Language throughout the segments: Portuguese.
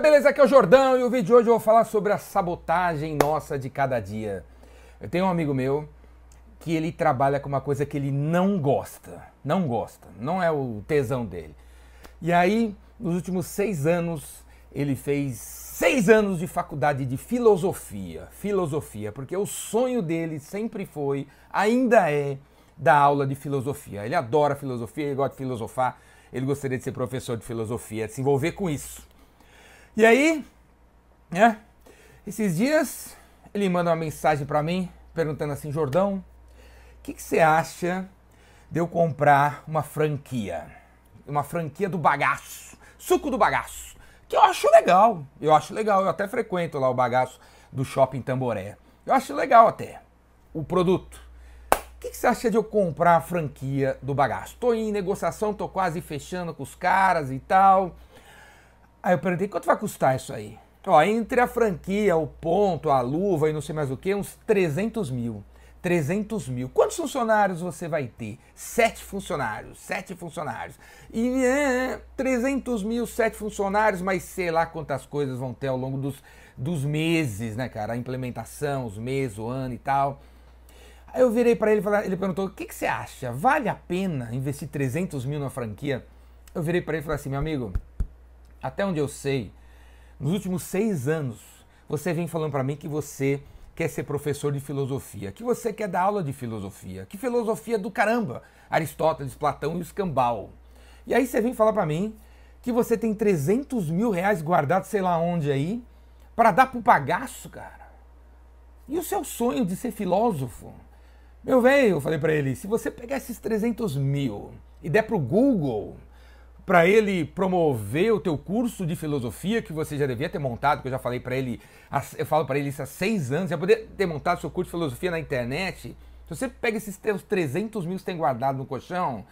beleza? Aqui é o Jordão e o vídeo de hoje eu vou falar sobre a sabotagem nossa de cada dia. Eu tenho um amigo meu que ele trabalha com uma coisa que ele não gosta. Não gosta, não é o tesão dele. E aí, nos últimos seis anos, ele fez seis anos de faculdade de filosofia. Filosofia, porque o sonho dele sempre foi, ainda é, dar aula de filosofia. Ele adora filosofia, ele gosta de filosofar, ele gostaria de ser professor de filosofia, de se envolver com isso. E aí, né? Esses dias ele manda uma mensagem para mim perguntando assim, Jordão, o que, que você acha de eu comprar uma franquia? Uma franquia do bagaço, suco do bagaço, que eu acho legal. Eu acho legal, eu até frequento lá o bagaço do Shopping Tamboré. Eu acho legal até o produto. O que, que você acha de eu comprar a franquia do bagaço? Tô em negociação, tô quase fechando com os caras e tal. Aí eu perguntei, quanto vai custar isso aí? Ó, entre a franquia, o ponto, a luva e não sei mais o que, uns 300 mil. 300 mil. Quantos funcionários você vai ter? Sete funcionários, sete funcionários. E é, 300 mil, sete funcionários, mas sei lá quantas coisas vão ter ao longo dos, dos meses, né, cara? A implementação, os meses, o ano e tal. Aí eu virei para ele ele perguntou, o que, que você acha? Vale a pena investir 300 mil na franquia? Eu virei para ele e falei assim, meu amigo, até onde eu sei, nos últimos seis anos, você vem falando para mim que você quer ser professor de filosofia, que você quer dar aula de filosofia, que filosofia do caramba, Aristóteles, Platão e o Escambau. E aí você vem falar para mim que você tem 300 mil reais guardados sei lá onde aí, para dar pro bagaço, cara. E o seu sonho de ser filósofo? Meu velho, eu falei para ele, se você pegar esses 300 mil e der pro Google para ele promover o teu curso de filosofia que você já devia ter montado, que eu já falei para ele, eu falo para ele isso há seis anos, já poder ter montado seu curso de filosofia na internet. Se você pega esses teus 300 mil que você tem guardado no colchão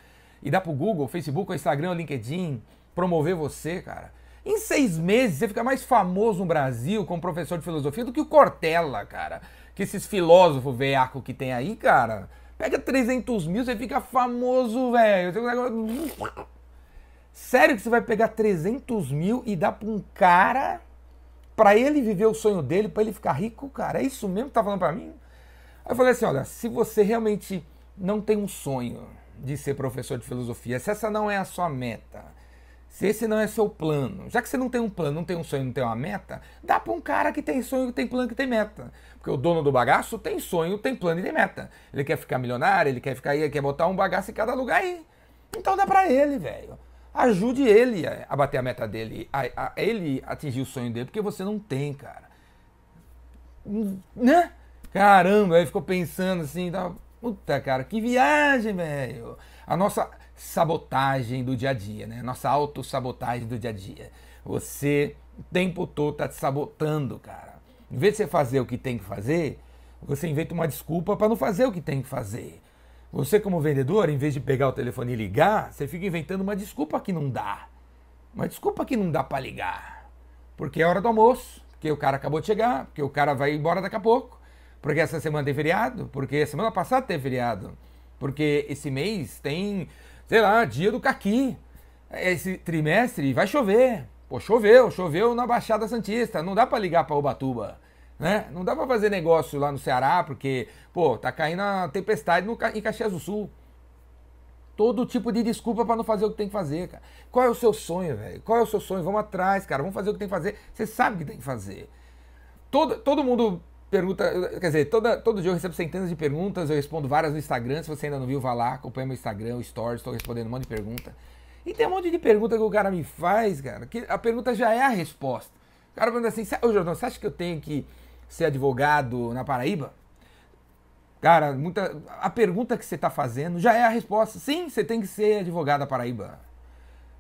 e dá pro Google, Facebook, Instagram, LinkedIn, promover você, cara. Em seis meses você fica mais famoso no Brasil como professor de filosofia do que o Cortella, cara. Que esses filósofos veaco que tem aí, cara. Pega 300 mil, você fica famoso, velho. Sério que você vai pegar 300 mil e dar para um cara para ele viver o sonho dele, para ele ficar rico, cara? É isso mesmo que tá falando para mim? Aí eu falei assim, olha, se você realmente não tem um sonho de ser professor de filosofia, se essa não é a sua meta, se esse não é seu plano, já que você não tem um plano, não tem um sonho, não tem uma meta, dá para um cara que tem sonho, que tem plano, que tem meta. Porque o dono do bagaço tem sonho, tem plano e tem meta. Ele quer ficar milionário, ele quer ficar aí, ele quer botar um bagaço em cada lugar aí. Então dá para ele, velho ajude ele a, bater a meta dele, a, a, ele atingir o sonho dele, porque você não tem, cara. Né? Caramba, aí ficou pensando assim, tá, puta, cara, que viagem, velho. A nossa sabotagem do dia a dia, né? Nossa autossabotagem do dia a dia. Você o tempo todo tá te sabotando, cara. Em vez de você fazer o que tem que fazer, você inventa uma desculpa para não fazer o que tem que fazer. Você, como vendedor, em vez de pegar o telefone e ligar, você fica inventando uma desculpa que não dá. Uma desculpa que não dá para ligar. Porque é hora do almoço, porque o cara acabou de chegar, porque o cara vai embora daqui a pouco, porque essa semana tem feriado, porque semana passada teve feriado, porque esse mês tem, sei lá, dia do caqui. Esse trimestre vai chover. Pô, choveu, choveu na Baixada Santista, não dá para ligar para Ubatuba. Né? Não dá para fazer negócio lá no Ceará, porque, pô, tá caindo a tempestade no, em Caxias do Sul. Todo tipo de desculpa para não fazer o que tem que fazer, cara. Qual é o seu sonho, velho? Qual é o seu sonho? Vamos atrás, cara. Vamos fazer o que tem que fazer. Você sabe o que tem que fazer. Todo, todo mundo pergunta, quer dizer, toda, todo dia eu recebo centenas de perguntas, eu respondo várias no Instagram. Se você ainda não viu, vá lá, acompanha meu Instagram, o Stories, estou respondendo um monte de pergunta. E tem um monte de pergunta que o cara me faz, cara, que a pergunta já é a resposta. O cara pergunta assim, ô Jordão, você acha que eu tenho que ser advogado na Paraíba? Cara, muita, a pergunta que você está fazendo já é a resposta. Sim, você tem que ser advogado da Paraíba.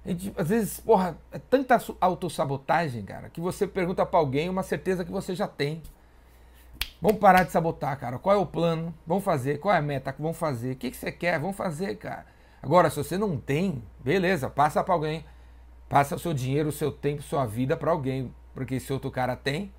A gente, às vezes, porra, é tanta autossabotagem, cara, que você pergunta para alguém uma certeza que você já tem. Vamos parar de sabotar, cara. Qual é o plano? Vamos fazer. Qual é a meta? Vamos fazer. O que, que você quer? Vamos fazer, cara. Agora, se você não tem, beleza, passa para alguém. Passa o seu dinheiro, o seu tempo, sua vida para alguém. Porque se outro cara tem,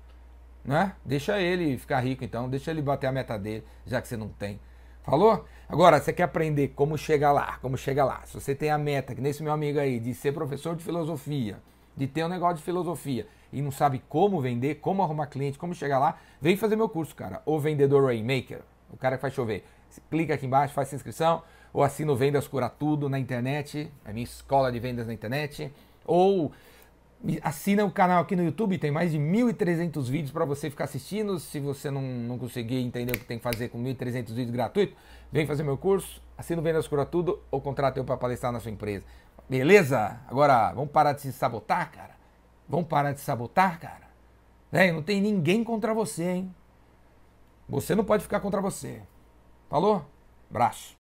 né? Deixa ele ficar rico então, deixa ele bater a meta dele, já que você não tem. Falou? Agora, você quer aprender como chegar lá, como chegar lá. Se você tem a meta, que nesse meu amigo aí, de ser professor de filosofia, de ter um negócio de filosofia, e não sabe como vender, como arrumar cliente, como chegar lá, vem fazer meu curso, cara. O Vendedor Rainmaker, o cara que faz chover. Clica aqui embaixo, faz inscrição, ou assina o Vendas Cura Tudo na internet, é minha escola de vendas na internet, ou assina o canal aqui no YouTube, tem mais de 1.300 vídeos para você ficar assistindo. Se você não, não conseguir entender o que tem que fazer com 1.300 vídeos gratuitos, vem fazer meu curso, assina o Vendas Cura Tudo ou contrate eu para palestrar na sua empresa. Beleza? Agora, vamos parar de se sabotar, cara? Vamos parar de sabotar, cara? É, não tem ninguém contra você, hein? Você não pode ficar contra você. Falou? Braço.